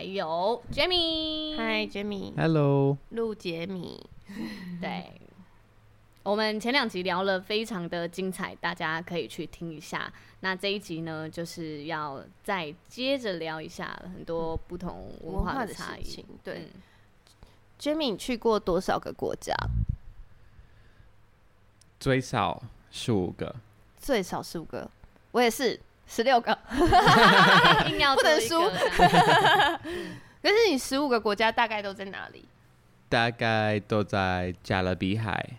还有 Jamie，嗨 Jamie，Hello，陆杰米，对，我们前两集聊了非常的精彩，大家可以去听一下。那这一集呢，就是要再接着聊一下很多不同文化的差异。对、嗯、，Jamie 你去过多少个国家？最少十五个，最少十五个，我也是。十六个，硬要不能输。可是你十五个国家大概都在哪里？大概都在加勒比海，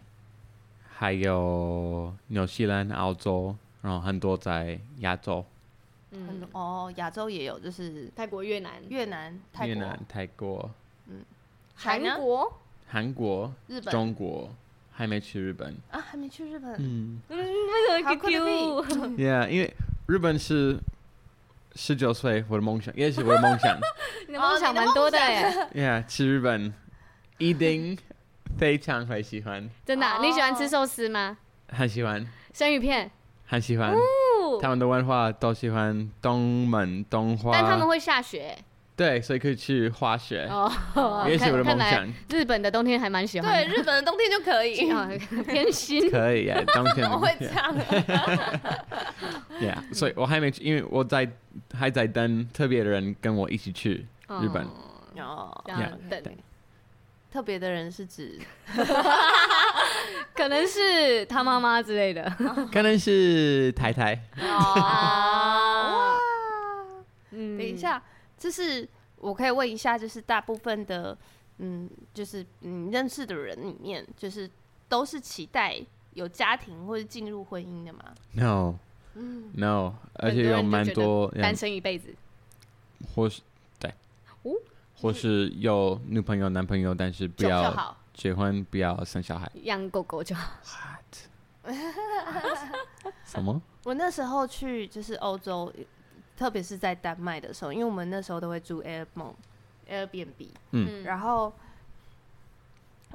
还有纽西兰、澳洲，然后很多在亚洲。嗯，哦，亚洲也有，就是泰国、越南、越南、泰国、越南、泰国。嗯，韩国、韩国、日本、中国，还没去日本啊？还没去日本？嗯，为什么 QQ？Yeah，因为。日本是十九岁，我的梦想也是我的梦想。你的梦想蛮多的耶。Yeah，去日本一定非常会喜欢。真的、啊？你喜欢吃寿司吗？很喜欢。生鱼片？很喜欢。他们的文化都喜欢东门东花。但他们会下雪。对，所以可以去滑雪。哦，也是我的梦想。日本的冬天还蛮喜欢。对，日本的冬天就可以。偏心。可以啊，冬天。怎么会这样？Yeah，所以我还没去，因为我在还在等特别的人跟我一起去日本。哦，这样等。特别的人是指？可能是他妈妈之类的。可能是太太。哦。嗯，等一下。就是我可以问一下，就是大部分的，嗯，就是你认识的人里面，就是都是期待有家庭或者进入婚姻的吗？No，嗯，No，而且有蛮多单身一辈子，或是对，哦，或是有女朋友、男朋友，但是不要结婚，不要生小孩，养狗狗就好。What？什么？我那时候去就是欧洲。特别是在丹麦的时候，因为我们那时候都会住 Airbnb、Airbnb，嗯，然后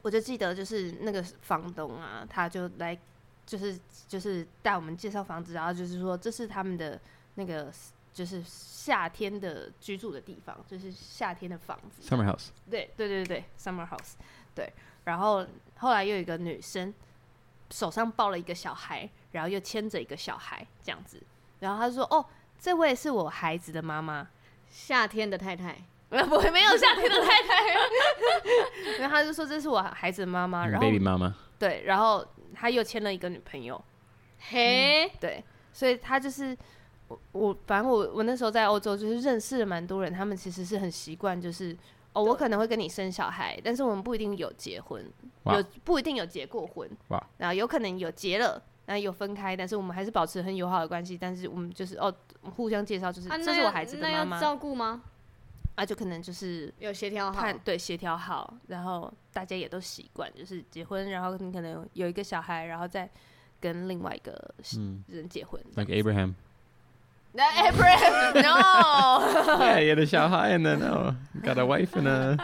我就记得就是那个房东啊，他就来，就是就是带我们介绍房子，然后就是说这是他们的那个就是夏天的居住的地方，就是夏天的房子，Summer House，对对对对，Summer House，对，然后后来又有一个女生手上抱了一个小孩，然后又牵着一个小孩这样子，然后他就说哦。这位是我孩子的妈妈，夏天的太太，不会没有夏天的太太，然后他就说这是我孩子的妈妈，然后 baby 妈妈，对，然后他又签了一个女朋友，嘿、嗯，对，所以他就是我我反正我我那时候在欧洲就是认识了蛮多人，他们其实是很习惯就是哦，我可能会跟你生小孩，但是我们不一定有结婚，有不一定有结过婚，然后有可能有结了。那有分开，但是我们还是保持很友好的关系。但是我们就是哦，互相介绍，就是、啊、这是我孩子的妈妈。照顾吗？啊，就可能就是有协调好，对，协调好，然后大家也都习惯，就是结婚，然后你可能有一个小孩，然后再跟另外一个人结婚。Like Abraham。那 Abraham，No。Yeah，有的小孩，and then oh, got a wife and a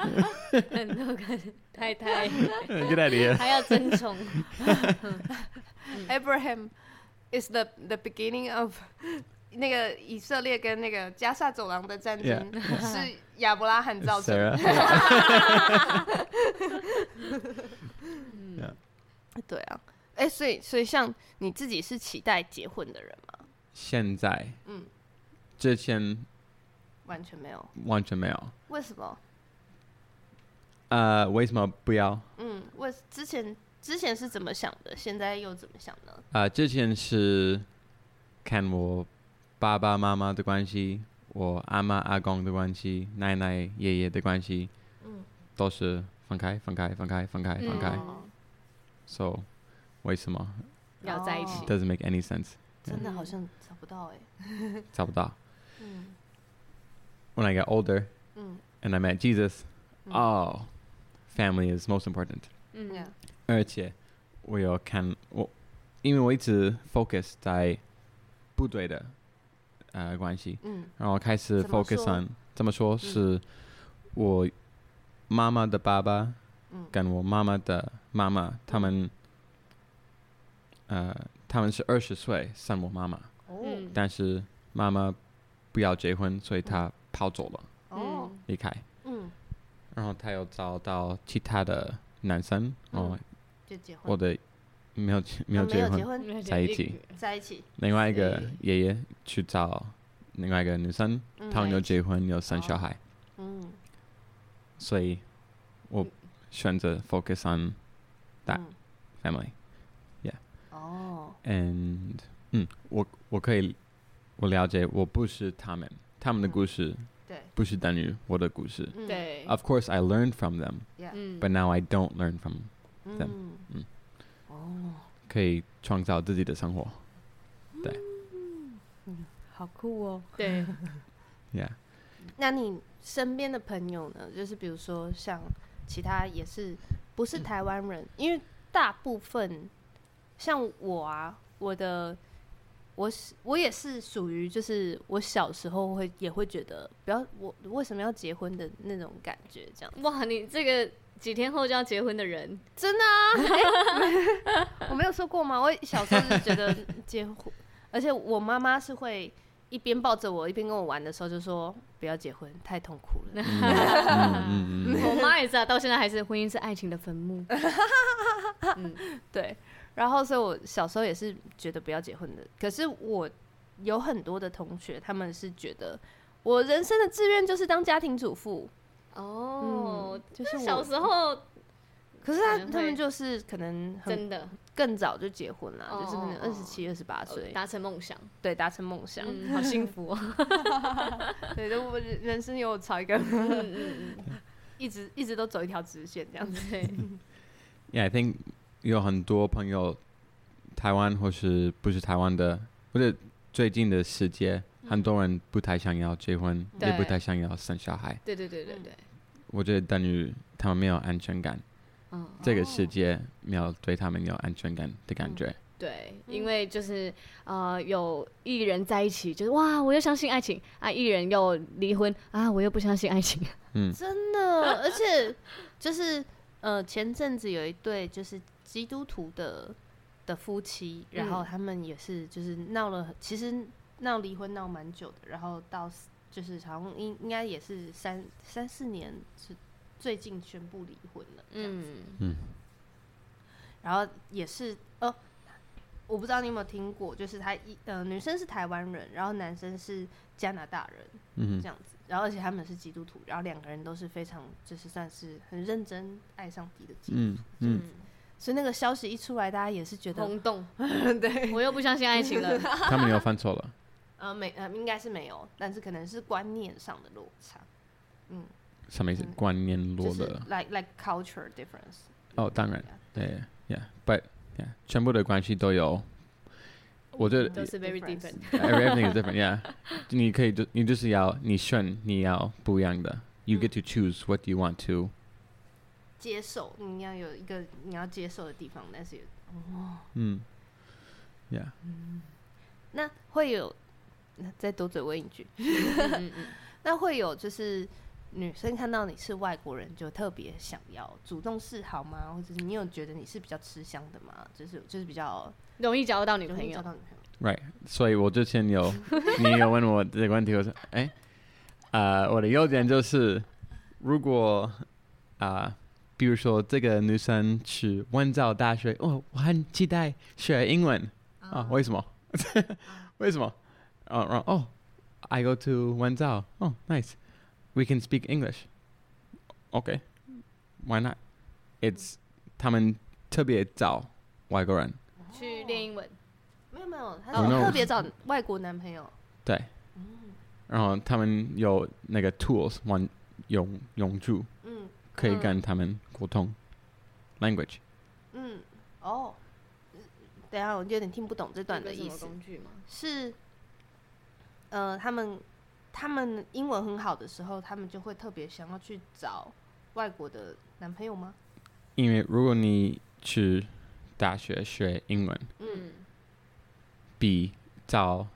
很多个太太。Good idea。还要争宠。Abraham is the the beginning of 那个以色列跟那个加萨走廊的战争，yeah. 是亚伯拉罕造成的。对啊，哎、欸，所以所以像你自己是期待结婚的人吗？现在，嗯，之前完全没有，完全没有。为什么？呃，为什么不要？嗯，为之前。之前是怎么想的？现在又怎么想呢？啊、呃，之前是看我爸爸妈妈的关系，我阿妈阿公的关系，奶奶爷爷的关系，嗯，都是分开，分开，分开，分开，分开。嗯、so，为什么要在一起？Doesn't make any sense。真的好像找不到哎、欸。找不到。嗯。When I get older，嗯，and I met Jesus. Oh, family is most important. 嗯，而且我有看我，因为我一直 focus 在部队的呃关系，嗯。然后开始 focus on 怎么说？是我妈妈的爸爸嗯。跟我妈妈的妈妈，他们呃他们是二十岁生我妈妈，但是妈妈不要结婚，所以她跑走了，哦。离开，嗯，然后她又找到其他的男生，然后就结婚，我的没有没有啊没有结婚。结，婚。在一起，在一起，另外一个所爷爷去找另外一个女生，嗯他们有结婚有生小孩，嗯。所以我选择 focus on that 嗯。family 哦。And 嗯，我我可以我了解，我不是他们，他们的故事对，不是等于我的故事。嗯。对，Of course, I learned from them, 嗯 but now I don't learn from. 对嗯。嗯。哦，可以创造自己的生活。对，嗯好酷哦。对，Yeah，那你身边的朋友呢？就是比如说像其他也是不是台湾人，因为大部分像我啊，我的我是我也是属于就是我小时候会也会觉得不要我为什么要结婚的那种感觉，这样。哇，你这个几天后就要结婚的人，真的啊？欸我没有说过吗？我小时候是觉得结婚，而且我妈妈是会一边抱着我一边跟我玩的时候就说不要结婚，太痛苦了。嗯嗯嗯 我妈也是啊，到现在还是婚姻是爱情的坟墓。嗯，对，然后所以我小时候也是觉得不要结婚的。可是我有很多的同学，他们是觉得我人生的志愿就是当家庭主妇。哦，就是小时候可是他他们就是可能真的更早就结婚了，哦就是可能二十七、二十八岁，达成梦想，对，达成梦想。嗯，好幸福哦。对，就我人人生有朝一个嗯嗯一直一直都走一条直线这样子。，，Yeah，I think 有很多朋友，台湾或是不是台湾的，或者最近的世界，很多人不太想要结婚，对。也不太想要生小孩。对对对对。对，我觉得等于他们没有安全感，嗯，这个世界没有对他们有安全感的感觉。对，因为就是呃，有艺人在一起，就是哇，我又相信爱情啊；艺人又离婚啊，我又不相信爱情。嗯。真的，而且就是呃，前阵子有一对就是基督徒的的夫妻，然后嗯。他们也是就是闹了，其实闹离婚闹蛮久的，然后到就是好像应应该也是三三四年是最近宣布离婚了，嗯，嗯，嗯。然后也是呃，我不知道你有没有听过，就是他一呃女生是台湾人，然后男生是加拿大人，嗯这样子，然后而且他们是基督徒，然后两个人都是非常就是算是很认真爱上帝的基督徒，嗯嗯，所以那个消息一出来，大家也是觉得，轰动，对，我又不相信爱情了。他们又犯错了。呃没呃应该是没有，但是可能是观念上的落差，嗯，什么意思？嗯观念就是落了。 like like culture difference，哦，当然，对，Yeah，but yeah，全部的关系都有。我觉得都是 very Difference different。 everything is different. Yeah，你可以就你就是要你选你要不一样的。You get to choose what you want to. 接受你要有一个你要接受的地方，但是有嗯，Yeah，那会有，那 再多嘴问一句，嗯嗯 那会有就是女生看到你是外国人，就特别想要主动示好吗？或者是你有觉得你是比较吃香的吗？就是就是比较容易交到女朋友。交到女朋友。Right，所以我之前有你有问我这个问题，我说，哎，呃，我的优点就是，如果啊、呃，比如说这个女生去温州大学，哦，我很期待学英文啊，为什么？为什么？哦，然后哦，I go to 文藻，哦，nice，we can speak English，OK，why not？It's 他们特别找外国人。去练英文，没有没有，他 Who 是 knows？特别找外国男朋友。对，然后他们有那个 tools 玩用用住，嗯可以跟他们沟通、language。嗯，哦，等一下我有点听不懂这段的有什么意思。工具吗？是，呃，他们他们英文很好的时候，他们就会特别想要去找外国的男朋友吗？因为如果你去大学学英文，嗯，比找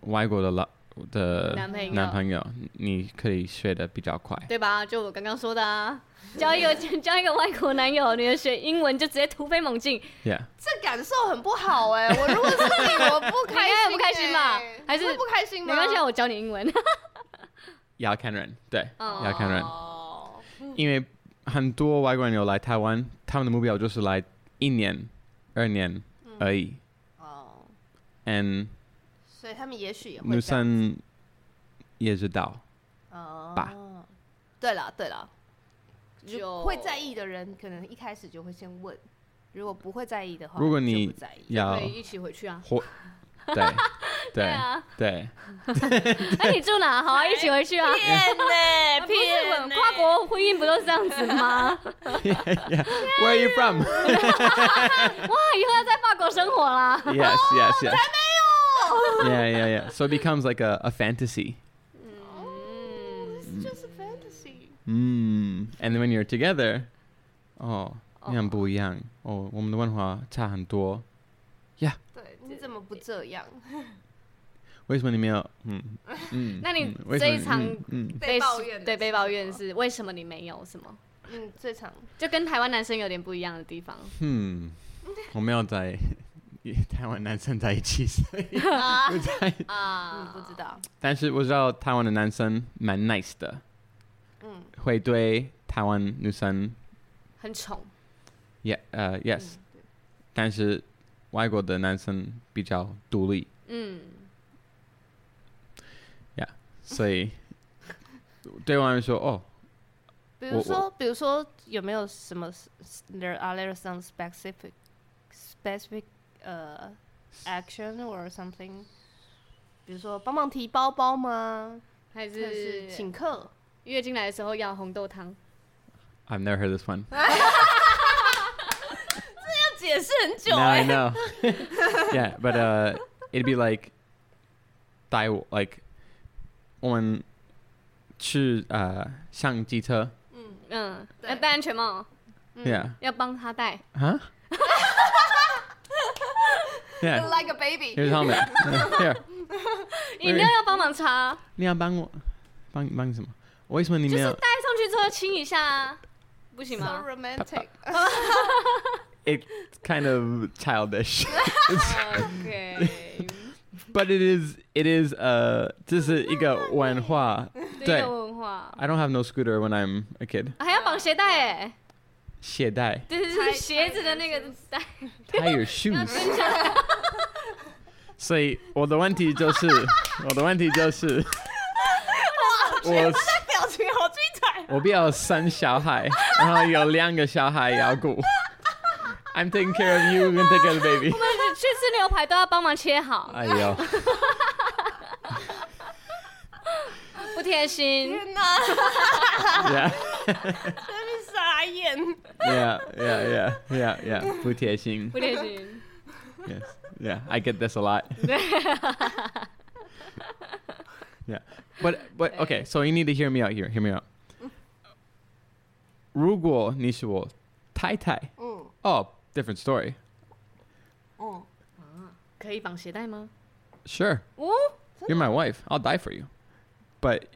外国的老的男朋友男朋友，你可以学得比较快。对吧？就我刚刚说的啊，交一个 交一个外国男友，你的学英文就直接突飞猛进。Yeah，这感受很不好哎、欸！我如果是你，我不开心、欸，不开心吧？还是不开心吗？没关系，我教你英文。要看人，对，哦、要看人，因为很多外国人有来台湾，他们的目标就是来一年、二年而已。哦、嗯。And 所以他们也许也会女生也知道，哦，吧？对了对了，就会在意的人可能一开始就会先问，如果不会在意的话，如果你不在意要可以一起回去啊。对 对对啊，对。那你住哪？好啊，一起回去啊。骗呢？骗呢？跨国婚姻不都是这样子吗. Where are you from? 哇，以后要在法国生活啦。Yes, yes, yes. Yeah, yeah, yeah. So it becomes like a, a fantasy. Oh, it's just a fantasy. Mm. And then when you're together, oh, 你很不一样。哦，我们的文化差很多。Yeah. 对，你怎么不这样？为什么你没有？嗯嗯。那你嗯这一场嗯被抱怨对被抱怨是为什么你没有什么？嗯，这场就跟台湾男生有点不一样的地方。嗯，我没有在 台湾男生在一起，所以 不在啊，嗯，不知道。但是我知道台湾的男生蛮 nice 的，嗯，会对台湾女生。很宠。，yeah，呃，yes，嗯但是外国的男生比较独立，嗯，Yeah，，所以 对我来说，哦，比如说，比如说有没有什么？There are there some specific specific 呃、uh, action or something？比如说帮忙提包包吗？还是，请客？月经来的时候要红豆汤。I've never heard this one. 这要解释很久 No, 哎、I know. yeah, but uh, it'd be like 带我 like 我们去呃上机车嗯嗯，对要戴安全帽，嗯，yeah，要帮他戴。huh? Yeah. Like a baby。Here's helmet. Here. 饮料要帮忙擦，你要帮我帮帮你什么？为什么你就是没有戴上去之后亲一下啊，不行 So 吗 romantic。？It's kind of childish,？OK，but it is it is 呃，这是一个文化。这个文化 I don't have no scooter when I'm a kid. 还要绑鞋带哎，鞋带对对对，鞋子的那个带。your shoes. 所以我的问题就是，我的问题就是，我的表情好精彩。我不要生小孩，然后有两个小孩要顾。I'm taking care of you and take care of the baby. 我们去吃牛排都要帮忙切好，哎呦，不贴心。天哪，yeah, 真是傻眼。 yeah, yeah, yeah, yeah, yeah，不贴心不。贴心。 Yes, yeah, I get this a lot. yeah, but but okay, so you need to hear me out here. Hear me out. 如果你是我太太，嗯 oh, different story. 嗯，可以绑鞋带吗？ Sure, 哦， you're my wife. I'll die for you. But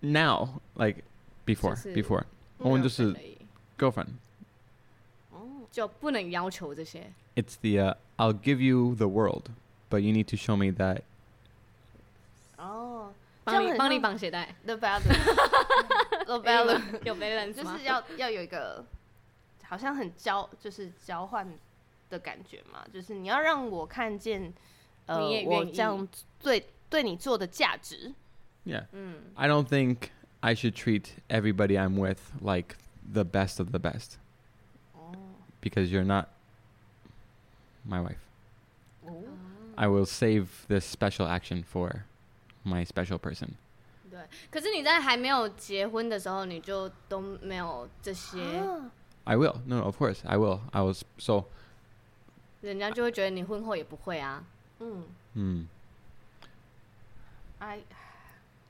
now, like before, 就是 before， 我们就是可以 girlfriend. 就不能要求这些。 It's the uh, I'll give you the world, but you need to show me that 哦，帮你帮你绑绑鞋带 the balance，the balance，有 balance 吗就是要要有一个好像很交就是交换的感觉嘛，就是你要让我看见，呃你也，我愿意这样对对你做的价值。 yeah. 嗯， I don't think I should treat everybody I'm with like the best of the best 哦 because you're not my wife. 哦， I will save this special action for my special person. 对。可是你在还没有结婚的时候，你就都没有这些，啊 I will. No, no, of course, I will. I was so. 人家就会觉得你婚后也不会啊。嗯Hmm. ，I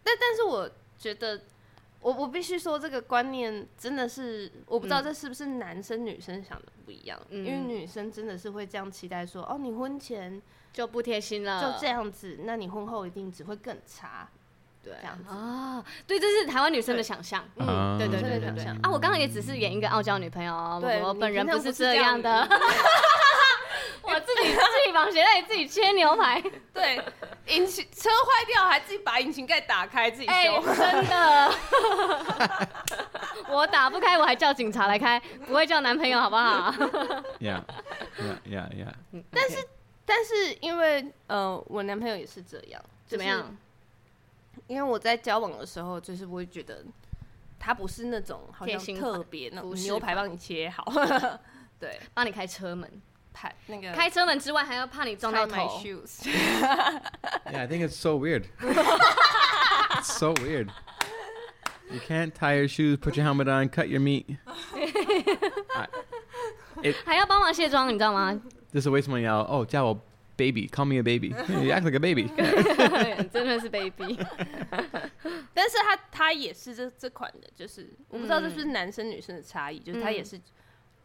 但但是我觉得， 我我必须说，这个观念真的是，我不知道这是不是男生女生想的不一样，嗯、因为女生真的是会这样期待说，哦，你婚前就不贴心了，就这样子，那你婚后一定只会更差。对，这样子啊，对，这是台湾女生的想象。嗯，对对对对对。啊，我刚刚也只是演一个傲娇女朋友，我本人不是这样的。我自己自己绑鞋带，自己切牛排。对，引擎车坏掉还自己把引擎盖打开自己修，真的。我打不开，我还叫警察来开，不会叫男朋友，好不好？Yeah, yeah, yeah, yeah. 但是但是因为呃，我男朋友也是这样，怎么样？因为我在交往的时候，就是我会觉得他不是那种好像特别那种牛排帮你切好，对，帮你开车门，开那个开车门之外还要怕你撞到头。Yeah, I think it's so weird. It's so weird. You can't tie your shoes, put your helmet on, cut your meat. 还要帮忙卸妆，你知道吗？这是为什么要哦叫我？Baby, call me a baby. You act like a baby. 真的是 baby。但是他他也是这这款的，就是我不知道这是不是男生女生的差异，嗯、就是他也是，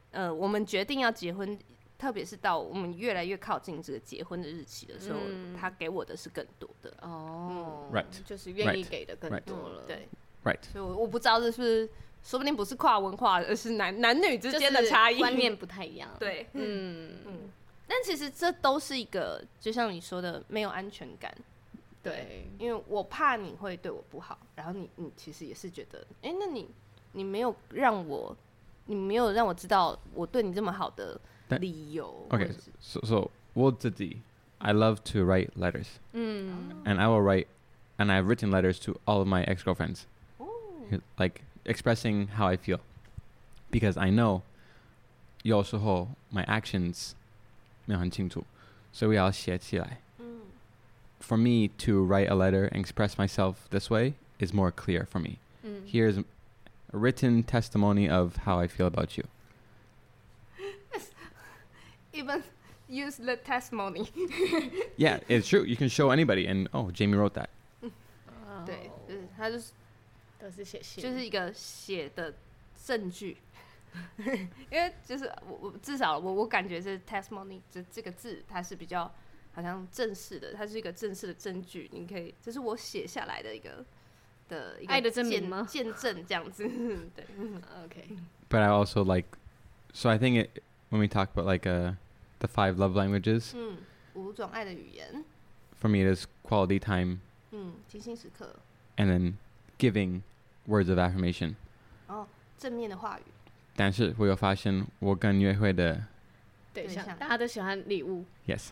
呃，我们决定要结婚， 特别是到我们越来越靠近这个结婚的日期的时候，嗯、他给我的是更多的。哦、嗯、，right，就是愿意给的更多了，对，right。所以我不知道这是不是，说不定不是跨文化，而是男男女之间的差异，观念不太一样。对，嗯。嗯。但其实这都是一个，就像你说的，没有安全感。对，对，因为我怕你会对我不好，然后你你其实也是觉得，哎、欸，那你你没有让我，你没有让我知道我对你这么好的理由。OK，so so 我自己，I love to write letters。嗯。And I will write, and I've written letters to all of my ex-girlfriends. Oh. Like expressing how I feel, because I know 有时候 my actions 没有很清楚，所以我要写起来。嗯。For me to write a letter and express myself this way is more clear for me. 嗯。Here's a written testimony of how I feel about you. Even use the testimony. Yeah, it's true. You can show anybody, and oh, Jamie wrote that. 对，就是他就是都是写信，就是一个写的证据。因为就是我我至少我我感觉是 testimony 这这个字它是比较好像正式的，它是一个正式的证据，你可以这是我写下来的一个 的一个爱的证明吗？见证这样子，对，OK。But I also like, so I think it when we talk about like uh the five love languages，嗯，五种爱的语言。For me, it is quality time，嗯，精心时刻，and then giving words of affirmation，哦，正面的话语。但是我有发现，我跟约会的对象，大家都喜欢礼物。Yes。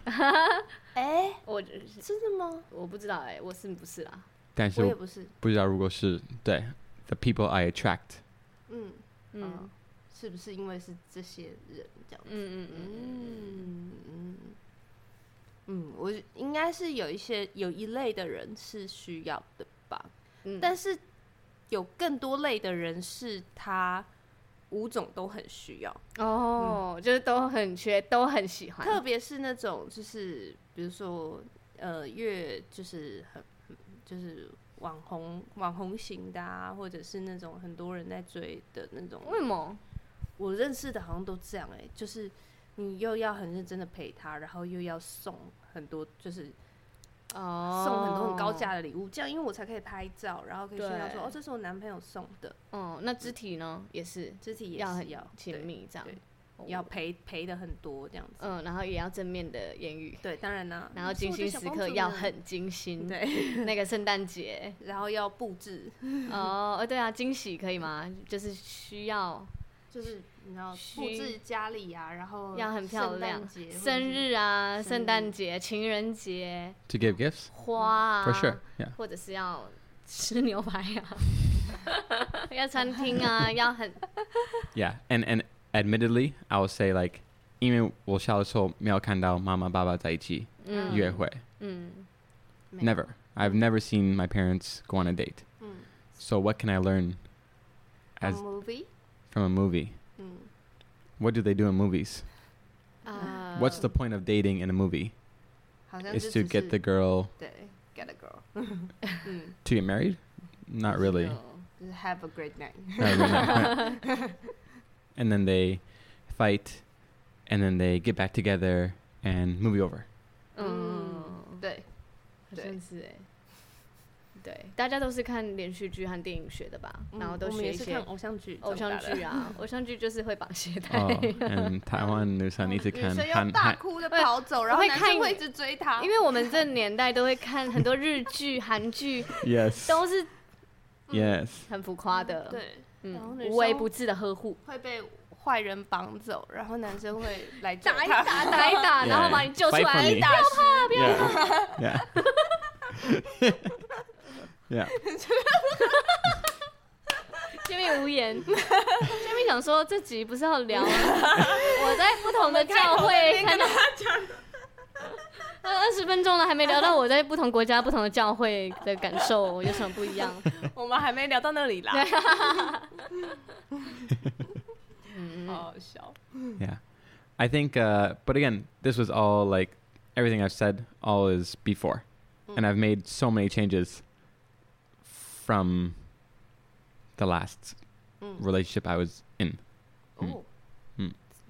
哎，我真的吗？我不知道哎，我是不是啦？ 但是我也不是，不知道如果是对，the people I attract。嗯嗯，是不是因为是这些人这样子？嗯嗯嗯嗯嗯我应该是有一些有一类的人是需要的吧。嗯，但是有更多类的人是他。五种都很需要哦，嗯、就是都很缺，都很喜欢。特别是那种，就是比如说，呃，越就是很就是网红网红型的啊，或者是那种很多人在追的那种。为什么？我认识的好像都这样哎、欸，就是你又要很认真的陪他，然后又要送很多，就是。哦，送很多很高价的礼物，这样因为我才可以拍照，然后可以炫耀说哦，这是我男朋友送的。嗯，那肢体呢，也是肢体也要很要亲密，这样要陪陪的很多这样子。嗯，然后也要正面的言语。对，当然啦。然后精心时刻要很精心。对，那个圣诞节，然后要布置。哦，对啊，惊喜可以吗？就是需要，就是。你要布置家里啊，然后要很漂亮。生日啊，圣诞节、情人节。To give gifts. 花。For sure. Yeah. 或者是要吃牛排啊，要餐厅啊，要很。Yeah, and and admittedly, I will say like，因为我小的时候没有看到妈妈爸爸在一起约会。嗯。Never. I've never seen my parents go on a date. So what can I learn? As a movie. From a movie. What do they do in movies? Uh, What's the point of dating in a movie? Is to get the girl get a girl. To get married? Not really. Just have a great night. And then they fight, and then they get back together, and movie over. 嗯，对，好像是哎。对，大家都是看连续剧和电影学的吧，然后都学一些偶像剧，偶像剧啊，偶像剧就是会绑鞋带。嗯，台湾女生一直看，女生要大哭的跑走，然后男生会一直追她。因为我们这年代都会看很多日剧、韩剧，yes，都是，yes，很浮夸的，对，嗯，无微不至的呵护，会被坏人绑走，然后男生会来 打一打，打一打，然后把你救出来，不要怕，不要怕。Yeah. 见 面无言。见面想说，这集不是要聊我在不同的教会看到那二十分钟了，还没聊到我在不同国家、不同的教会的感受有什么不一样？我们还没聊到那里啦。好好笑。Yeah, I think, uh, but again, this was all like everything I've said. All is before, and I've made so many changes. From the last relationship I was in，哦，嗯，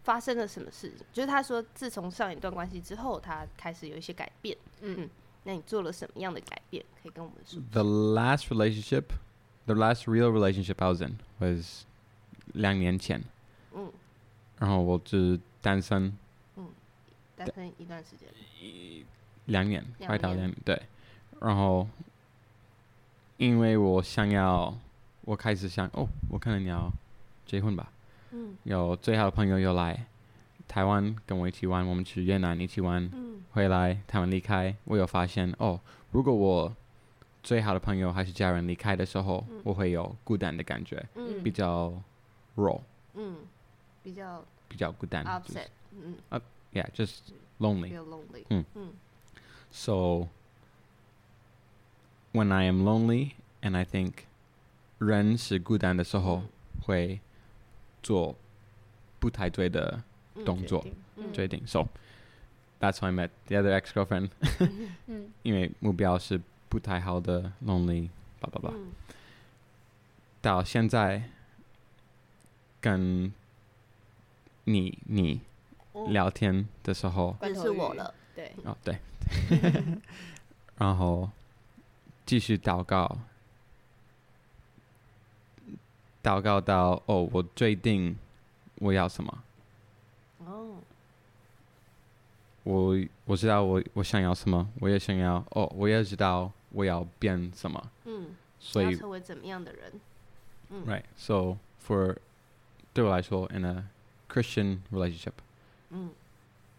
发生了什么事情？就是他说，自从上一段关系之后，他开始有一些改变。嗯，那你做了什么样的改变？可以跟我们说。The last relationship, the last real relationship I was in was 两年前。嗯，然后我是单身。嗯，单身一段时间。一两年，快到两年，对，然后。因为我想要，我开始想哦，我可能要结婚吧。嗯，有最好的朋友又来台湾跟我一起玩，我们去越南一起玩。嗯，回来他们离开，我有发现哦，如果我最好的朋友还是家人离开的时候，嗯、我会有孤单的感觉，嗯、比较 raw，嗯，比较比较孤单，upset，、就是、嗯，uh, yeah，just lonely，, 嗯，so。When I am lonely and I think 人是孤单的时候，会做不太对的动作决定。So that's how I met the other ex-girlfriend。因为目标是不太好的 lonely，叭叭叭。到现在跟你你聊天的时候，是我了，对，哦对，然后。继续祷告，祷告到哦，我决定我要什么。哦，我我知道我我想要什么，我也想要哦，我也知道我要变什么。嗯，所以成为怎么样的人？嗯，Right. So for 对我来说，in a Christian relationship，嗯，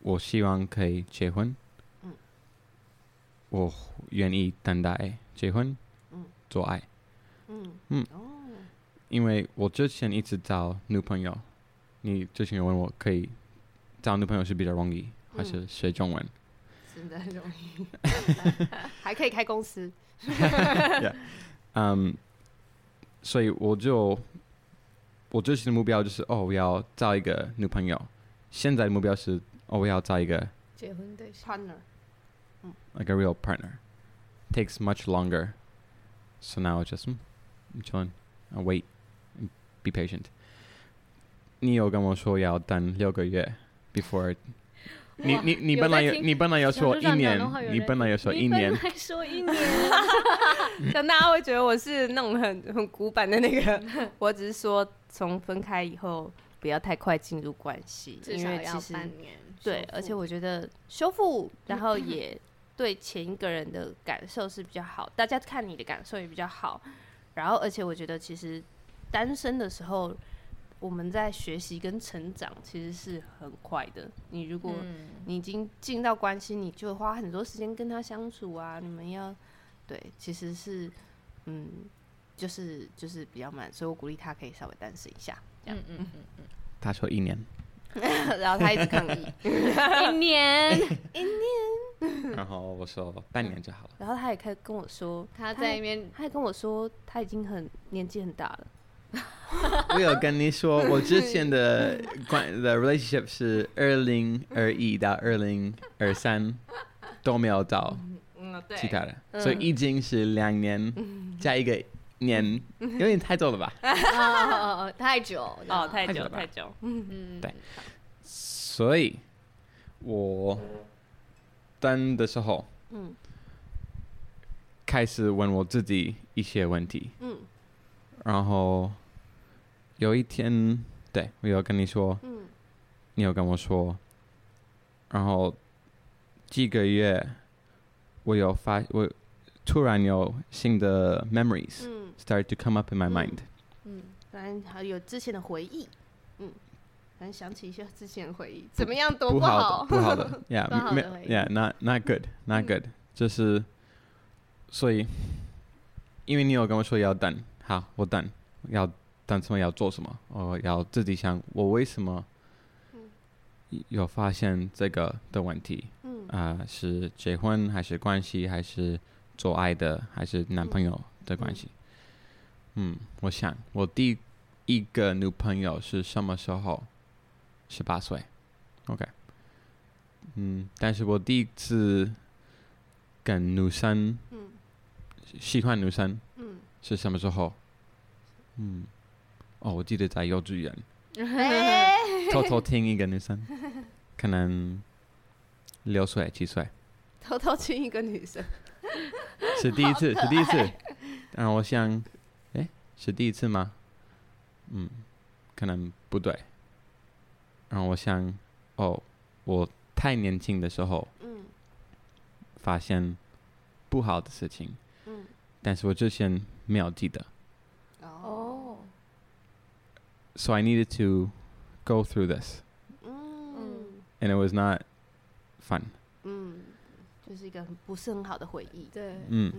我希望可以结婚。嗯，我愿意等待。结婚，嗯，做爱，嗯嗯哦，因为我之前一直找女朋友，你之前有问我可以找女朋友是比较容易，还是学中文？真的很容易，还可以开公司。嗯，所以我就我之前的目标就是哦，我要找一个女朋友。现在的目标是哦，我要找一个结婚对象，partner，嗯，like a real partner。takes much longer. So now it's just, I'm chilling. I'll wait. Be patient. 你有跟我说要等六个月 before 你你你本来有你本来要说一年，你本来要说一年，还说一年，但大家会觉得我是那种很很古板的那个。我只是说从分开以后不要太快进入关系，因为其实对，而且我觉得修复，然后也。对前一个人的感受是比较好，大家看你的感受也比较好。然后，而且我觉得其实单身的时候，我们在学习跟成长其实是很快的。你如果你已经进到关系，你就花很多时间跟他相处啊。你们要对，其实是嗯，就是就是比较慢，所以我鼓励他可以稍微单身一下。这样，嗯嗯嗯嗯。他说一年，然后他一直抗议，一年，一年。然后我说半年就好了。然后他也开始跟我说，他在那边，他也跟我说他已经很年纪很大了。我有跟你说，我之前的关的 relationship 是二零二一到二零二三都没有到其他的，所以已经是两年加一个年，有点太久了吧？太久哦，太久太久，嗯嗯，对，所以我等的时候，嗯，开始问我自己一些问题，嗯，然后有一天，对，我有跟你说，嗯，你有跟我说，然后几个月。我有发，我突然有新的 memories start to come up in my mind。嗯，反正还有之前的回忆，嗯，反正想起一些之前的回忆，怎么样都不好，不好的，Yeah，Yeah，not not good，not good，就是，所以，因为你有跟我说要等，好，我等，要等什么？要做什么？我要自己想，我为什么有发现这个的问题？啊、呃，是结婚还是关系，还是做爱的，还是男朋友的关系？嗯，嗯，我想我第一个女朋友是什么时候？十八岁，OK。嗯，但是我第一次跟女生，嗯，喜欢女生，嗯，是什么时候？嗯，哦，我记得在幼稚园，偷偷听一个女生，可能。六岁七岁，偷偷亲一个女生，是第一次，是第一次。然后我想，哎、欸，是第一次吗？嗯，可能不对。然后我想，哦，我太年轻的时候，嗯，发现不好的事情，嗯，但是我之前没有记得。哦。So I needed to go through this. 嗯。And it was not. fun，嗯，就是一个不是很好的回忆，对，嗯，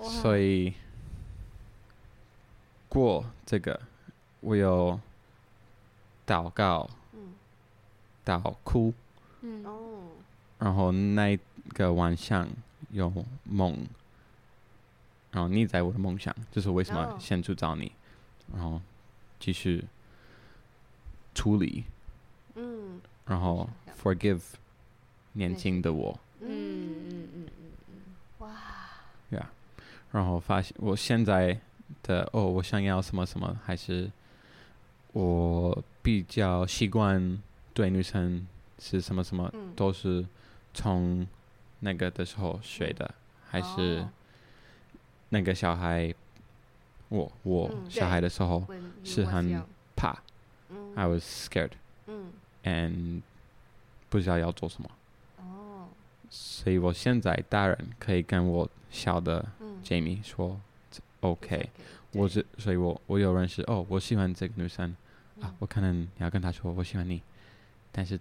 嗯，所以过这个，我有祷告，嗯，祷哭，嗯，哦，然后那个晚上有梦，然后你在我的梦想，就是为什么先去找你，然后继续处理，嗯。然后 forgive 年轻的我，嗯。嗯嗯嗯嗯，哇，Yeah，然后发现我现在的哦，我想要什么什么，还是我比较习惯对女生是什么什么，都是从那个的时候学的，还是那个小孩，我我小孩的时候是很怕，I was scared。and 不知道要做什么，哦，所以我现在大人可以跟我小的 Jamie 说，OK，我是，所以我我有认识，哦，我喜欢这个女生，啊，我可能要跟她说我喜欢你，但是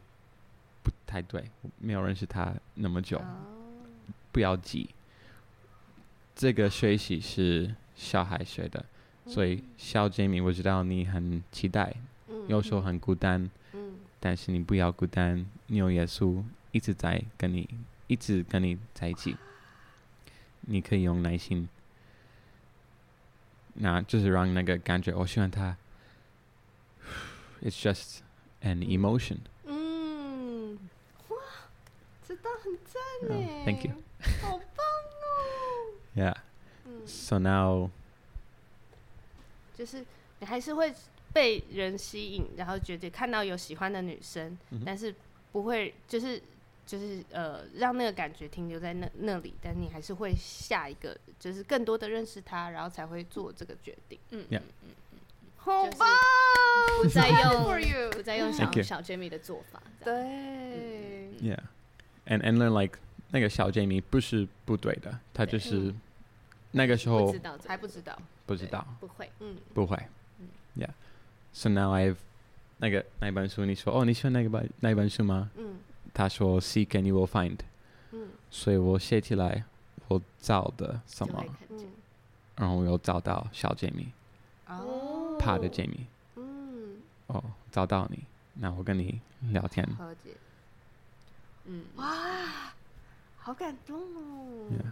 不太对，没有认识她那么久，不要急，这个学习是小孩学的，所以小 Jamie，我知道你很期待，有时候很孤单。但是你不要孤单，你有耶稣一直在跟你，一直跟你在一起。你可以用耐心，那就是让那个感觉，我喜欢他。It's just an emotion。嗯，哇，这倒很赞呢。Uh, thank you。好棒哦。Yeah。So now，就是你还是会。被人吸引，然后觉得看到有喜欢的女生，嗯、但是不会就是就是呃让那个感觉停留在那那里，但你还是会下一个，就是更多的认识他，然后才会做这个决定。嗯嗯嗯嗯，好棒！不再用不再用 小小 Jamie 的做法。对。Yeah，and and learn like 那个小 Jamie 不是不对的，他就是那个时候还不知道，不知道，不会，嗯，不会。Yeah。So now I've 那个那本书，你说哦，你喜欢那个本那本书吗？嗯。他说 Seek and you will find。嗯。所以我写起来，我找的什么？嗯。然后我又找到小 Jamie。哦。怕的 Jamie。嗯。哦，找到你，那我跟你聊天。和解。嗯。哇，好感动哦。Yeah。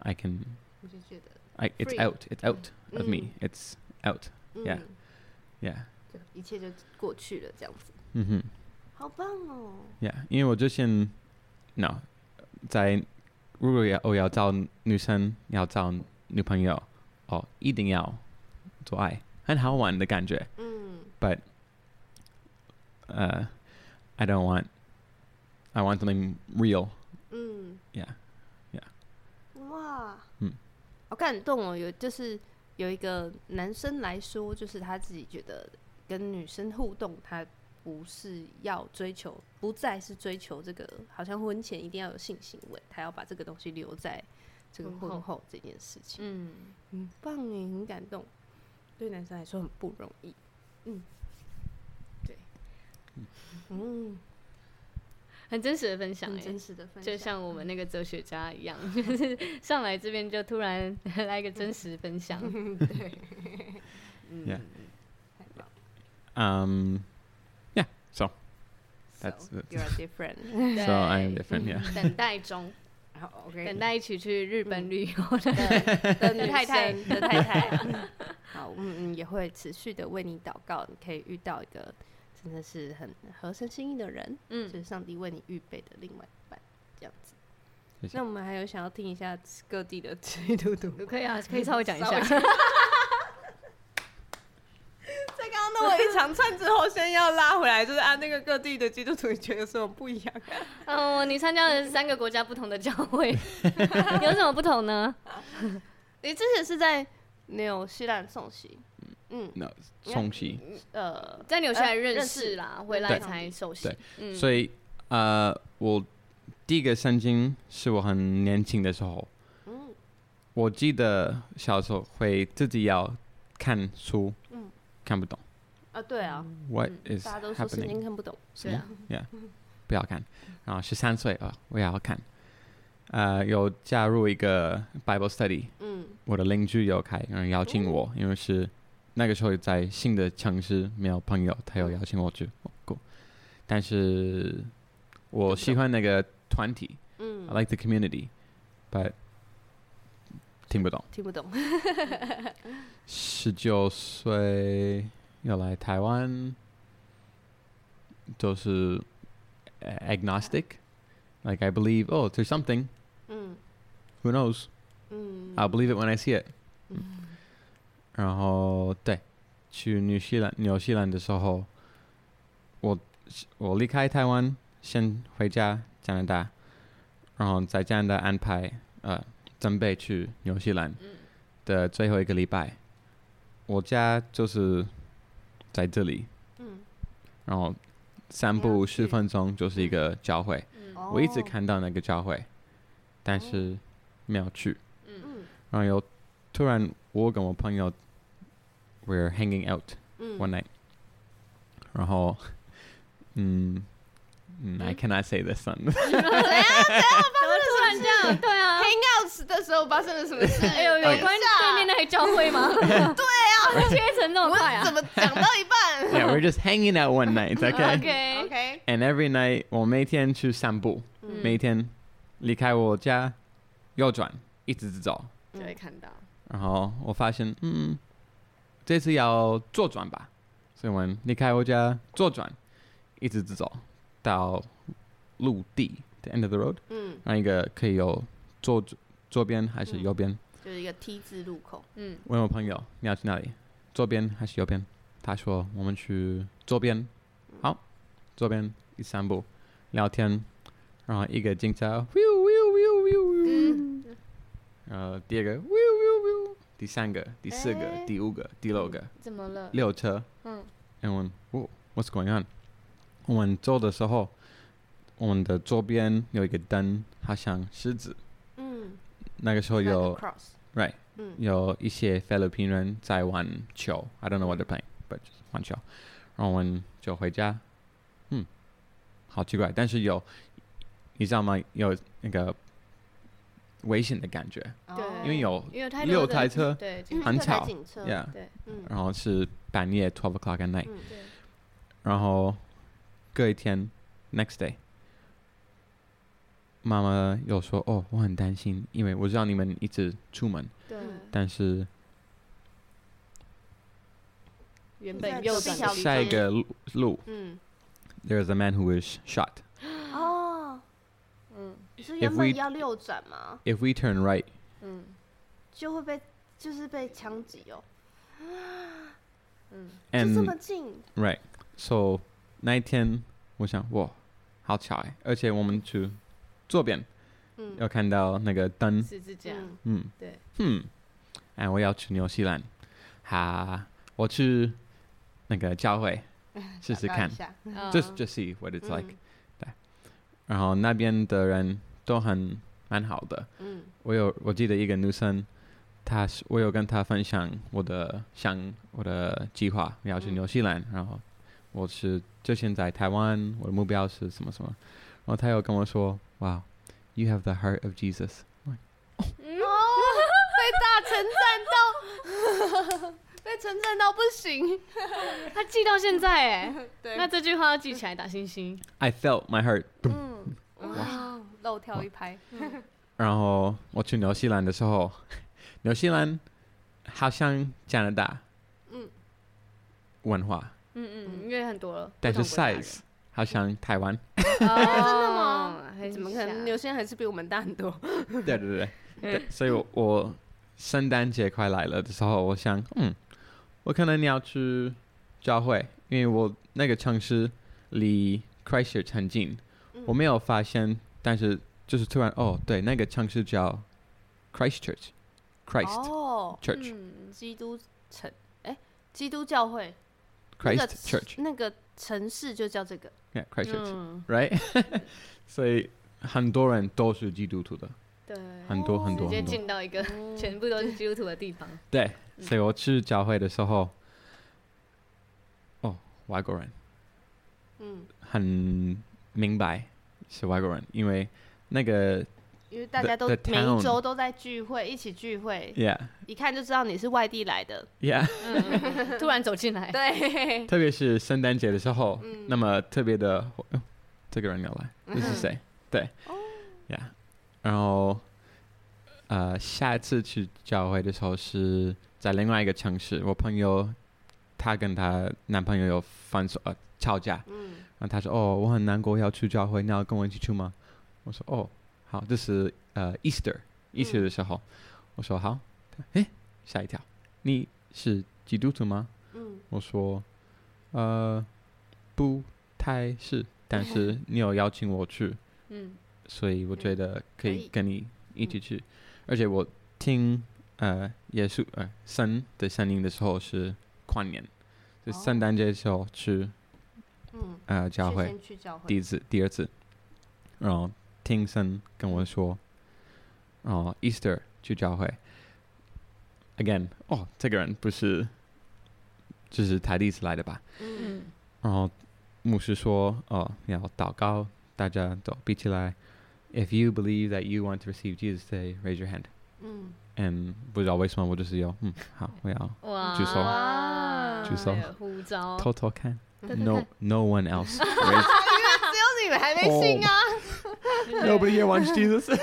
I can，我就觉得，I it's out it's out of me it's out yeah yeah，一切就过去了这样子，嗯哼。好棒哦！Yeah，因为我之前，no，在如果要我要找女生，要找女朋友，哦，一定要做爱，很好玩的感觉。嗯。But，呃、uh,，I don't want，I want something real。嗯。Yeah，Yeah。 哇。嗯。好感动哦！有就是有一个男生来说，就是他自己觉得跟女生互动，他。不是要追求，不再是追求这个，好像婚前一定要有性行为，他要把这个东西留在这个婚后这件事情。嗯，很棒耶，很感动。对男生来说很不容易。嗯，对，嗯，很真实的分享，很真实的分享，就像我们那个哲学家一样，就是上来这边就突然 来一个真实分享。对，嗯，嗯。So, that's you're different. So I am different. Yeah. 等待中，等待一起去日本旅游的的太太的太太。好，嗯嗯，也会持续的为你祷告，你可以遇到一个真的是很合身心意的人，嗯，就是上帝为你预备的另外一半，这样子。那我们还有想要听一下各地的基督徒，可以啊，可以稍微讲一下。我 一长串之后，先要拉回来，就是啊那个各地的基督徒，你觉得有什么不一样？嗯，你参加的是三个国家不同的教会，有什么不同呢？你之前是在纽西兰受洗，嗯，那冲洗，呃，在纽西兰认识啦，回来才熟悉。对，所以呃，我第一个圣经是我很年轻的时候，嗯，我记得小时候会自己要看书，嗯，看不懂。啊，对啊，What is happening？大家都说圣经看不懂，是啊，Yeah，不要看。然后十三岁啊，我也要看。呃，有加入一个 Bible study，嗯，我的邻居有开，然后邀请我，因为是那个时候在新的城市没有朋友，他有邀请我去过。但是我喜欢那个团体，嗯，I like the community，but 听不懂，听不懂。十九岁。要来台湾，就是 agnostic，like I believe oh there's something，嗯，who knows，嗯，I'll believe it when I see it，嗯， 然后对，去纽西兰纽西兰的时候，我我离开台湾，先回家加拿大，然后在加拿大安排呃准备去纽西兰的最后一个礼拜，我家就是。在这里，嗯，然后散步十分钟就是一个教会，嗯，我一直看到那个教会，但是没有去，嗯，然后有 突然我跟我朋友，we're hanging out one night，然后，嗯，嗯，I cannot say this one，怎样怎样发生突然这样？对啊，hang out 的时候发生了什么事？哎呦，有关对面那个教会吗？对。切成那么快啊！怎么讲到一半？Yeah, we're just hanging out one night, okay? Okay, okay. And every night，我每天去散步，每天离开我家，右转，一直走，就会看到。 然后我发现，嗯，这次要左转吧，所以我们离开我家左转，一直直走到陆地，the end of the road。嗯，那一个可以有左左边还是右边？就是一个 T 字路口。嗯，问我朋友你要去哪里？左边还是右边？他说我们去左边。好，左边一散步，聊天，然后一个警察，然后第二个，第三个、第四个、第五个、第六个，怎么了？六车。嗯。然后问，What's going on？我们走的时候，我们的左边有一个灯，好像狮子。嗯。那个时候有，Right。有一些菲律宾人在玩球，I don't know what they're playing，but 玩球，然后我们就回家，嗯，好奇怪，但是有你知道吗？有那个危险的感觉，对，因为有因为太六台车，对，很吵，Yeah，对，然后是半夜 twelve o'clock at night，对，然后隔一天 next day，妈妈又说：“哦，我很担心，因为我知道你们一直出门，对，但是原本右转下一个路，嗯，there's a man who was shot。”你是原本要右转吗？If we turn right，嗯，就会被就是被枪击哦。嗯，就这么近。Right，so 那一天我想哇，好巧哎，而且我们去左边，嗯，要看到那个灯，十字架，嗯，对，嗯，哎，我要去纽西兰，哈，我去那个教会 试试看，just just see what it's like，对，然后那边的人。都很蛮好的。嗯，我有我记得一个女生，她是我有跟她分享我的想我的计划，要去纽西兰，嗯、然后我是就现在台湾，我的目标是什么什么，然后她又跟我说，哇，You have the heart of Jesus。哦，被大称赞到，被称赞到不行，他记到现在哎，对，那这句话要记起来打星星。I felt my heart。嗯，哇。漏跳一拍，然后我去纽西兰的时候，纽西兰好像加拿大，嗯，文化，嗯嗯，因为很多了，但是 size 好像台湾，真的吗？怎么可能？纽西兰还是比我们大很多。对对对。对，所以我我圣诞节快来了的时候，我想，嗯，我可能你要去教会，因为我那个城市离 Christchurch 很近，我没有发现。但是就是突然哦，对，那个城市叫 Christchurch，Christ Church，基督城，哎，基督教会，Christ Church，那个城市就叫这个，Yeah，Christchurch，Right，所以很多人都是基督徒的，对，很多很多，直接进到一个全部都是基督徒的地方，对，所以我去教会的时候，哦，外国人，嗯，很明白。是外国人，因为那个，因为大家都每一周都在聚会，一起聚会，Yeah，一看就知道你是外地来的，Yeah，突然走进来，对，特别是圣诞节的时候，那么特别的，这个人要来，这是谁？对，Yeah，然后，呃，下一次去教会的时候是在另外一个城市，我朋友她跟她男朋友有分手，呃，吵架，然后他说：“哦，我很难过，要去教会，你要跟我一起去吗？”我说：“哦，好，这是呃，Easter，Easter 的时候。嗯”我说：“好。”诶，吓一跳，你是基督徒吗？嗯。我说：“呃，不太是，但是 你有邀请我去，嗯，所以我觉得可以跟你一起去。嗯、而且我听呃耶稣呃神的声音的时候是跨年，就圣诞节的时候去。”嗯，呃，教会，第一次，第二次，然后听神跟我说，哦，Easter 去教会，again，哦，这个人不是，就是他第一次来的吧？嗯，然后牧师说，哦，要祷告，大家都闭起来，If you believe that you want to receive Jesus today, raise your hand。嗯，and 不知道为什么我就是要，嗯，好，我要举手，举手，呼召，偷偷看。No, no one else. 因为只有你们还没信啊。Nobody here wants Jesus.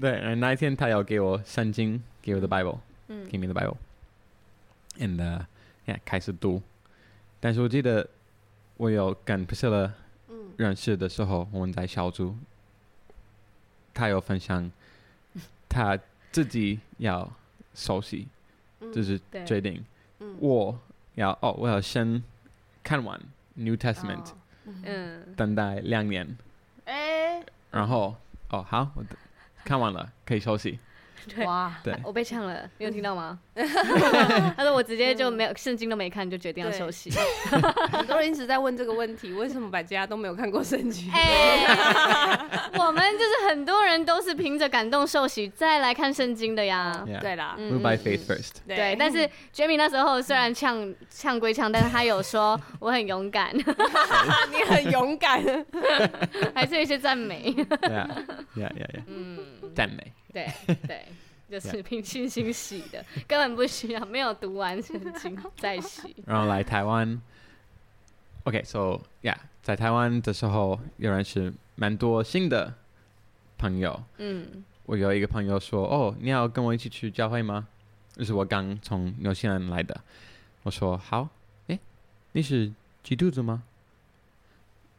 对，那一天他要给我圣经，给我的 Bible，Give me the Bible，and yeah，开始读。但是我记得我有跟 Priscilla 认识的时候，我们在小组，他有分享他自己要熟悉，就是决定我。 要哦，我要先看完 New Testament，嗯，等待两年，哎，然后哦好，我看完了可以休息，对哇，对，我被呛了，你有听到吗？他说我直接就没有圣经都没看就决定要休息。很多人一直在问这个问题，为什么百家都没有看过圣经？哎，我们就是很多人都是凭着感动受洗再来看圣经的呀。对啦，Move by faith first。对，但是 Jamie 那时候虽然呛呛归呛，但是他有说我很勇敢，你很勇敢，还是有一些赞美。对呀，呀呀呀，嗯，赞美。对对，就 是凭信心洗的，根本不需要没有读完圣经再洗。然后来台湾，OK，so yeah，在台湾的时候，有认识蛮多新的朋友。嗯，我有一个朋友说：“哦，你要跟我一起去教会吗？”就是我刚从纽西兰来的。我说：“好。”诶，你是基督徒吗？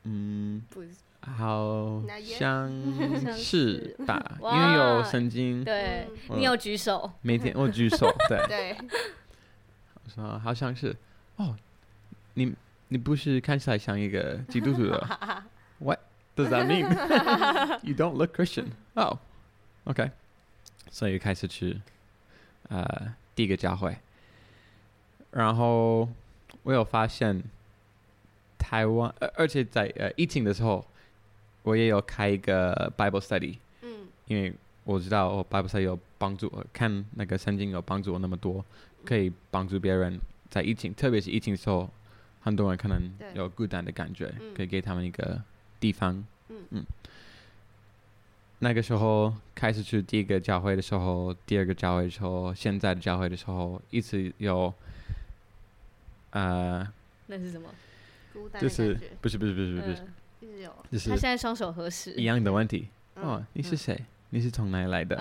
嗯，不是。好像是 吧，因为有神经。对，你有举手。每天我举手，对。对。我说好像是，哦，你你不是看起来像一个基督徒的？What does that mean? You don't look Christian. Oh, OK. 所以开始去呃第一个教会，然后我有发现台湾，而且在呃疫情的时候。我也有开一个 Bible study，嗯，因为我知道哦 Bible study 有帮助我看那个圣经有帮助我那么多，可以帮助别人在疫情，特别是疫情的时候，很多人可能有孤单的感觉，可以给他们一个地方，嗯。嗯。那个时候开始去第一个教会的时候，第二个教会的时候，现在的教会的时候，一直有，呃，那是什么？就是不是不是不是不是。就是他现在双手合十，一样的问题。哦，你是谁？你是从哪里来的？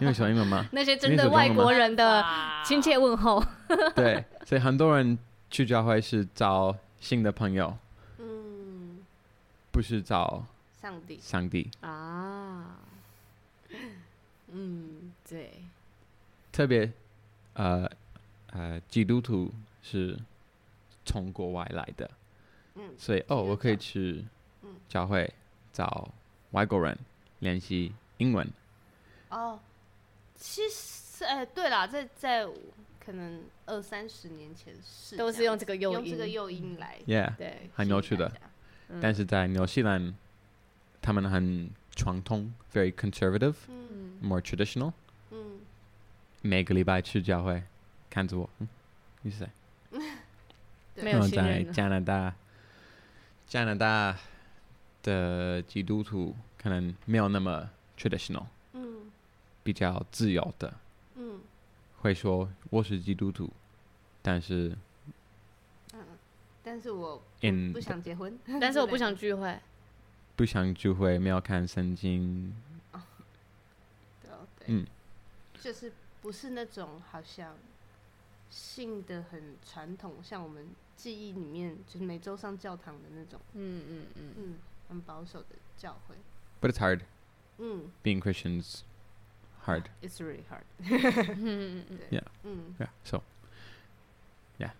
因为说英文吗？那些真的外国人的亲切问候。对，所以很多人去教会是找新的朋友，嗯，不是找上帝。上帝啊，嗯，对。特别，呃呃，基督徒是从国外来的，嗯，所以哦，我可以去。教会找外国人联系英文。哦，其实，哎，对啦，在在可能二三十年前是都是用这个诱因，用这个诱因来，Yeah，对，很有趣的。但是在纽西兰，他们很传统，very conservative，more traditional。嗯，每个礼拜去教会，看着我，嗯，你是谁？没有在加拿大，加拿大。的基督徒可能没有那么 traditional，嗯，比较自由的，嗯，会说我是基督徒，但是，嗯，但是我不想结婚，但是我不想聚会，不想聚会，没有看圣经，哦，对，嗯，就是不是那种好像信的很传统，像我们记忆里面就是每周上教堂的那种，嗯嗯嗯。嗯。很保守的教会，But it's hard. 嗯，Being Christians hard. It's really hard. Yeah. 嗯，Yeah. So. Yeah.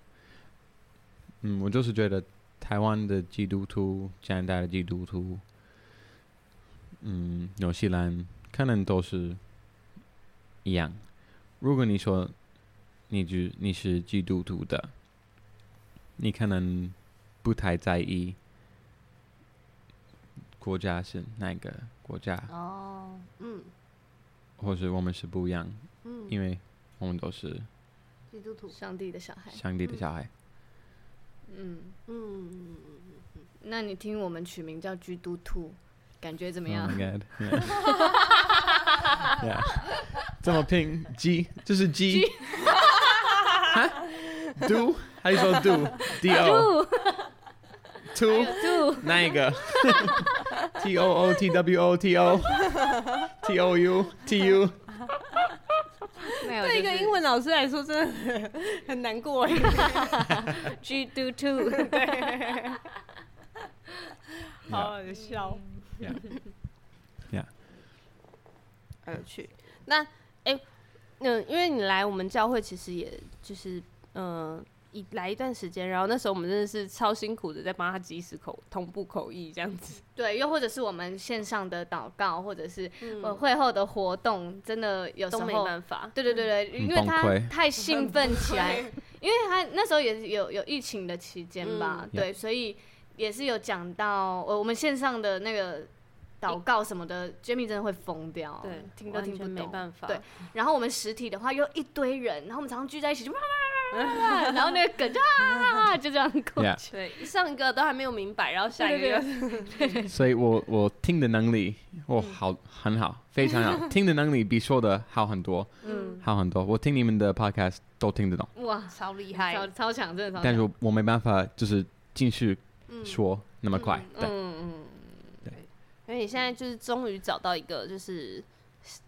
嗯，我就是觉得台湾的基督徒、加拿大的基督徒，嗯，纽西兰可能都是一样。如果你说你就你是基督徒的，你可能不太在意。国家是哪个国家？哦，嗯，或是我们是不一样，嗯，因为我们都是基督徒，上帝的小孩，上帝的小孩。嗯。嗯嗯，那你听我们取名叫基督徒，感觉怎么样？怎 么拼？G，这是鸡。Do 还是说 do？D O。Two，那一个？T O O T W O T O T O U T U。对一个英文老师来说，真的很很难过。G do two，对，好好笑。Yeah，很有趣。那，哎，嗯，因为你来我们教会，其实也就是，嗯。一来一段时间，然后那时候我们真的是超辛苦的，在帮他及时口同步口译这样子。对，又或者是我们线上的祷告，或者是呃会后的活动，真的有时候都没办法。对对对对，因为他太兴 奋起来，因为他那时候也是有有疫情的期间吧，嗯、对，所以也是有讲到呃我们线上的那个。祷告什么的，Jamie 真的会疯掉，对，听都听不懂，没办法。对，然后我们实体的话又一堆人，然后我们常常聚在一起就哇哇哇，然后那个梗就啊，就这样过去。对，上一个都还没有明白，然后下一个。所以我我听的能力，我好很好，非常好，听的能力比说的好很多，嗯，好很多。我听你们的 podcast 都听得懂，哇，超厉害，超超强，真的。但是我没办法，就是进去说那么快，对。因为你现在就是终于找到一个就是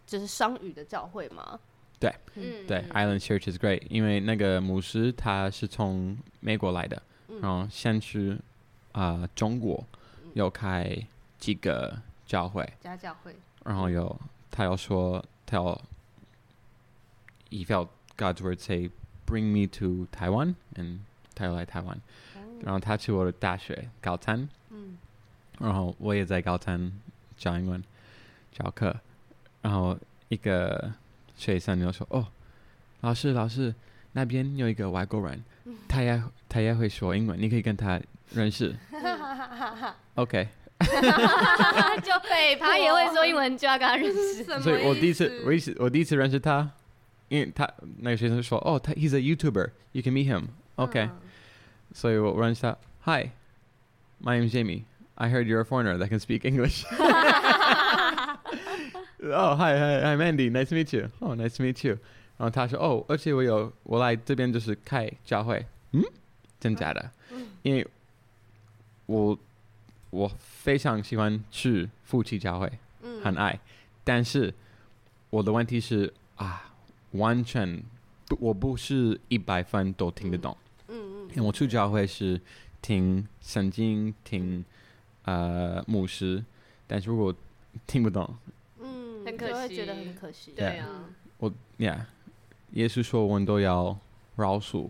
就是双语的教会嘛？对，嗯，对，Island Church is great，因为那个牧师他是从美国来的，嗯、然后先去啊、呃、中国，有开几个教会，家教会，然后有他要说他要，He felt God's word say bring me to Taiwan，and 他要来台湾，嗯、然后他去我的大学高参。然后我也在高餐教英文教课，然后一个学生就说：“哦，老师老师，那边有一个外国人，他也他也会说英文，你可以跟他认识。” OK，就对，他也会说英文，就要跟他认识。所以我第一次我第一次我第一次认识他，因为他那个学生说：“哦，他 he's a YouTuber，you can meet him。” OK，所以我认识他。Hi，my name is Jamie。I heard you're a foreigner that can speak English. oh, hi, hi, hi, Mandy. Nice to meet you. Oh, nice to meet you. 然后他说：“哦，而且我有我来这边就是开教会，嗯，真假的？因为我我非常喜欢去夫妻教会，很爱。但是我的问题是啊，完全不，我不是一百分都听得懂。嗯嗯，因为我去教会是听圣经，听。” 呃，牧师，但是如果听不懂，嗯，很可惜，会觉得很可惜。对啊，我呀，耶稣说我们都要饶恕，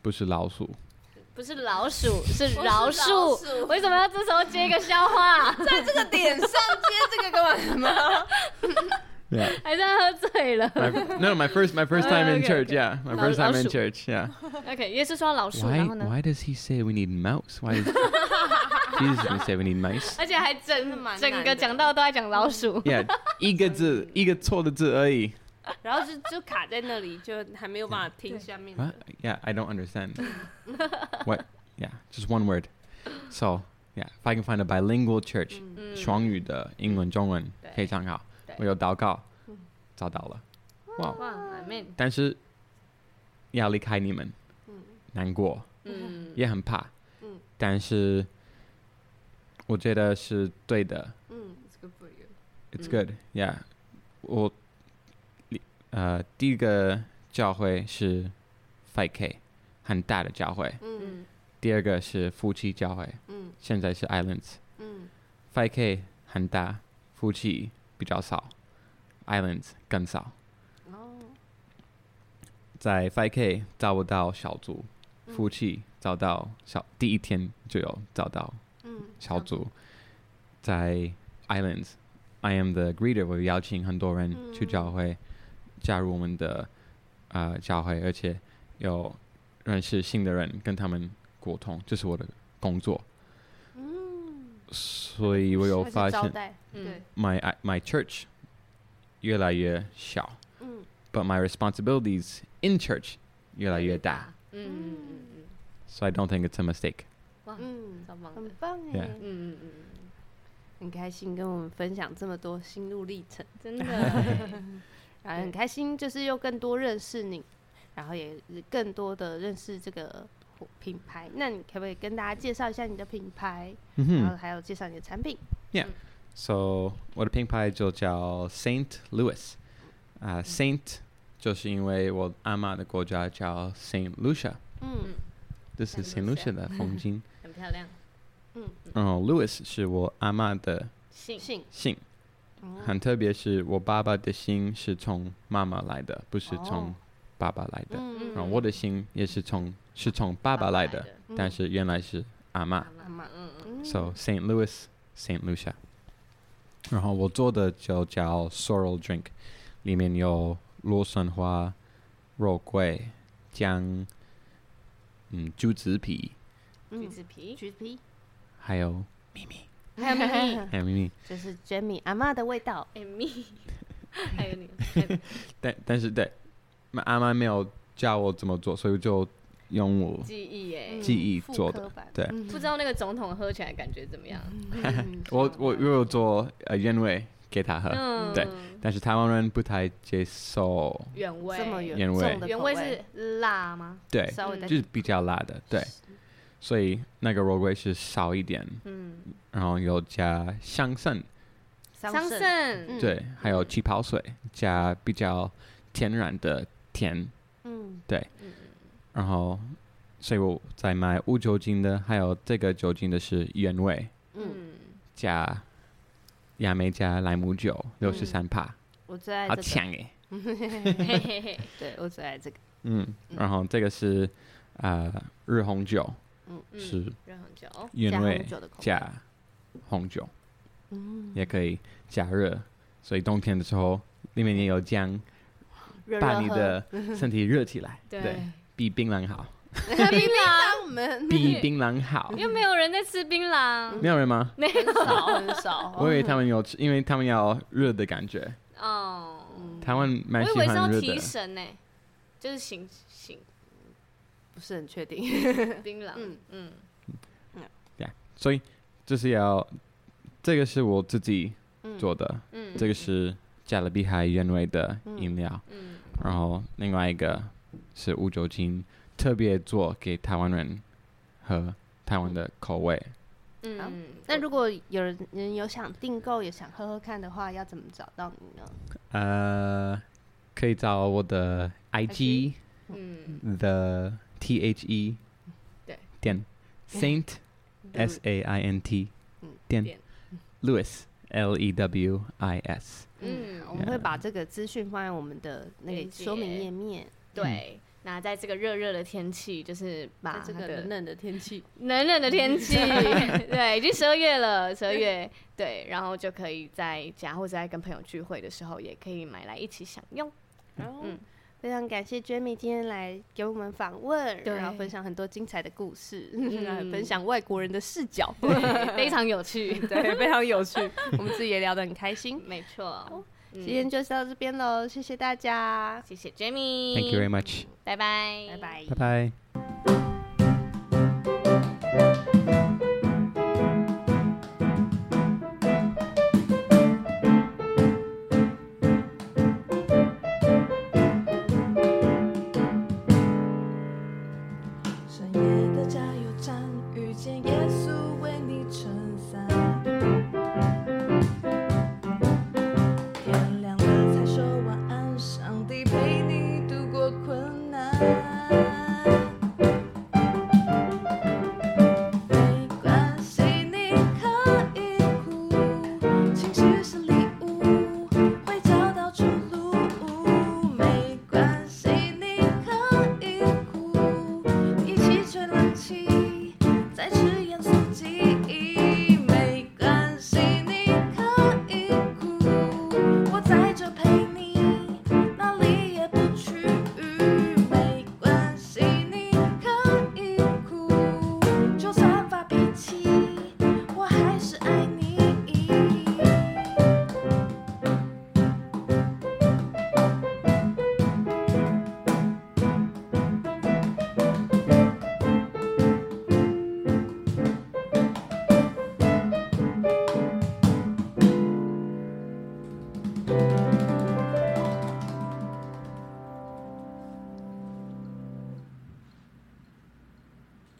不是老鼠，不是老鼠，是饶恕。为什么要这时候接一个笑话？在这个点上接这个干嘛？还在喝醉了。No, my first, my first time in church. Yeah, my first time in church. Yeah. Okay，耶稣说老鼠，然后呢？Why does he say we need mouse? Why? Jesus 而且还整整个讲到都在讲老鼠。Yeah，一个字一个错的字而已。然后就就卡在那里，就还没有办法听下面的。Yeah, I don't understand. What? Yeah, just one word. So, yeah, if I can find a bilingual church，双语的英文中文非常好。我有祷告，找到了。哇，但是要离开你们，难过，也很怕。但是我觉得是对的。嗯，It's good for you. It's good, yeah. 我呃第一个教会是 Five K，很大的教会。嗯。第二个是夫妻教会。嗯。现在是 Islands。嗯。Five K 很大，夫妻比较少，Islands 更少。哦。在 Five K 找不到小组，夫妻。找到小第一天就有找到小组，在 Islands，I am the greeter，我邀请很多人去教会加入我们的呃教会，而且有认识新的人跟他们沟通，这是我的工作。所以我有发现，my my church 越来越小，but my responsibilities in church 越来越大。So I don't think it's a mistake. 哇，嗯，很棒哎，嗯嗯嗯，很开心跟我们分享这么多心路历程，真的，然后很开心，就是又更多认识你，然后也更多的认识这个品牌。那你可不可以跟大家介绍一下你的品牌？然后还有介绍你的产品？Yeah. So 我的品牌就叫 Saint Louis，啊，Saint 就是因为我阿妈的国家叫 Saint Lucia。嗯。这是 Saint Lucia 的风景，很漂亮。嗯，然后 Louis 是我阿妈的姓。姓，很特别，是我爸爸的姓是从妈妈来的，不是从爸爸来的，然后我的姓也是从是从爸爸来的，但是原来是阿妈嗯嗯。So Saint Louis, Saint Lucia。然后我做的就叫 Sorrel Drink，里面有洛神花、肉桂、姜，嗯，橘子皮，橘子皮，橘子皮，还有咪咪，还有咪咪，还有咪咪，就是 Jamie 阿嬷的味道，，Amy，，还有你，但但是对，阿妈没有教我怎么做，所以就。用我记忆哎，记忆做的，对，不知道那个总统喝起来感觉怎么样？我我又有做呃原味给他喝，对，但是台湾人不太接受原味，原味，原味是辣吗？对，就是比较辣的，对，所以那个肉桂是少一点，嗯，然后有加香参，香葚，对，还有气泡水，加比较天然的甜，嗯，对。然后，所以我在买无酒精的，还有这个酒精的是原味，嗯，加亚美加莱姆酒六十三帕，我最爱好强哎，对我最爱这个，嗯，然后这个是啊日红酒，嗯，是日红酒原味加红酒，嗯，也可以加热，所以冬天的时候里面也有姜，把你的身体热起来，对。比槟榔好，槟榔 比槟榔好，又没有人在吃槟榔，没有人吗？没有，少很少。我以为他们有吃，因为他们要热的感觉。哦，台湾蛮喜欢热的。我以为是要提神呢，就是醒醒，不是很确定。槟榔，嗯。嗯。嗯，对，所以就是要这个是我自己做的，嗯，这个是加勒比海原味的饮料，嗯，然后另外一个。是无酒精，特别做给台湾人喝，台湾的口味。嗯，那如果有人有想订购，也想喝喝看的话，要怎么找到你呢？呃，可以找我的 IG，嗯，The T H E，对，点 Saint S A I N T，点 Louis L E W I S。嗯，我们会把这个资讯放在我们的那个说明页面。对，那在这个热热的天气，就是把这个冷冷的天气，冷冷的天气，对，已经十二月了，十二月，对，然后就可以在家或者在跟朋友聚会的时候，也可以买来一起享用。然后，嗯，非常感谢 Jamie 今天来给我们访问，然后分享很多精彩的故事，分享外国人的视角，非常有趣，对，非常有趣，我们自己也聊得很开心，没错。今天就到这边喽，谢谢大家，谢谢 Jamie。Thank you very much。拜拜，拜拜，拜拜。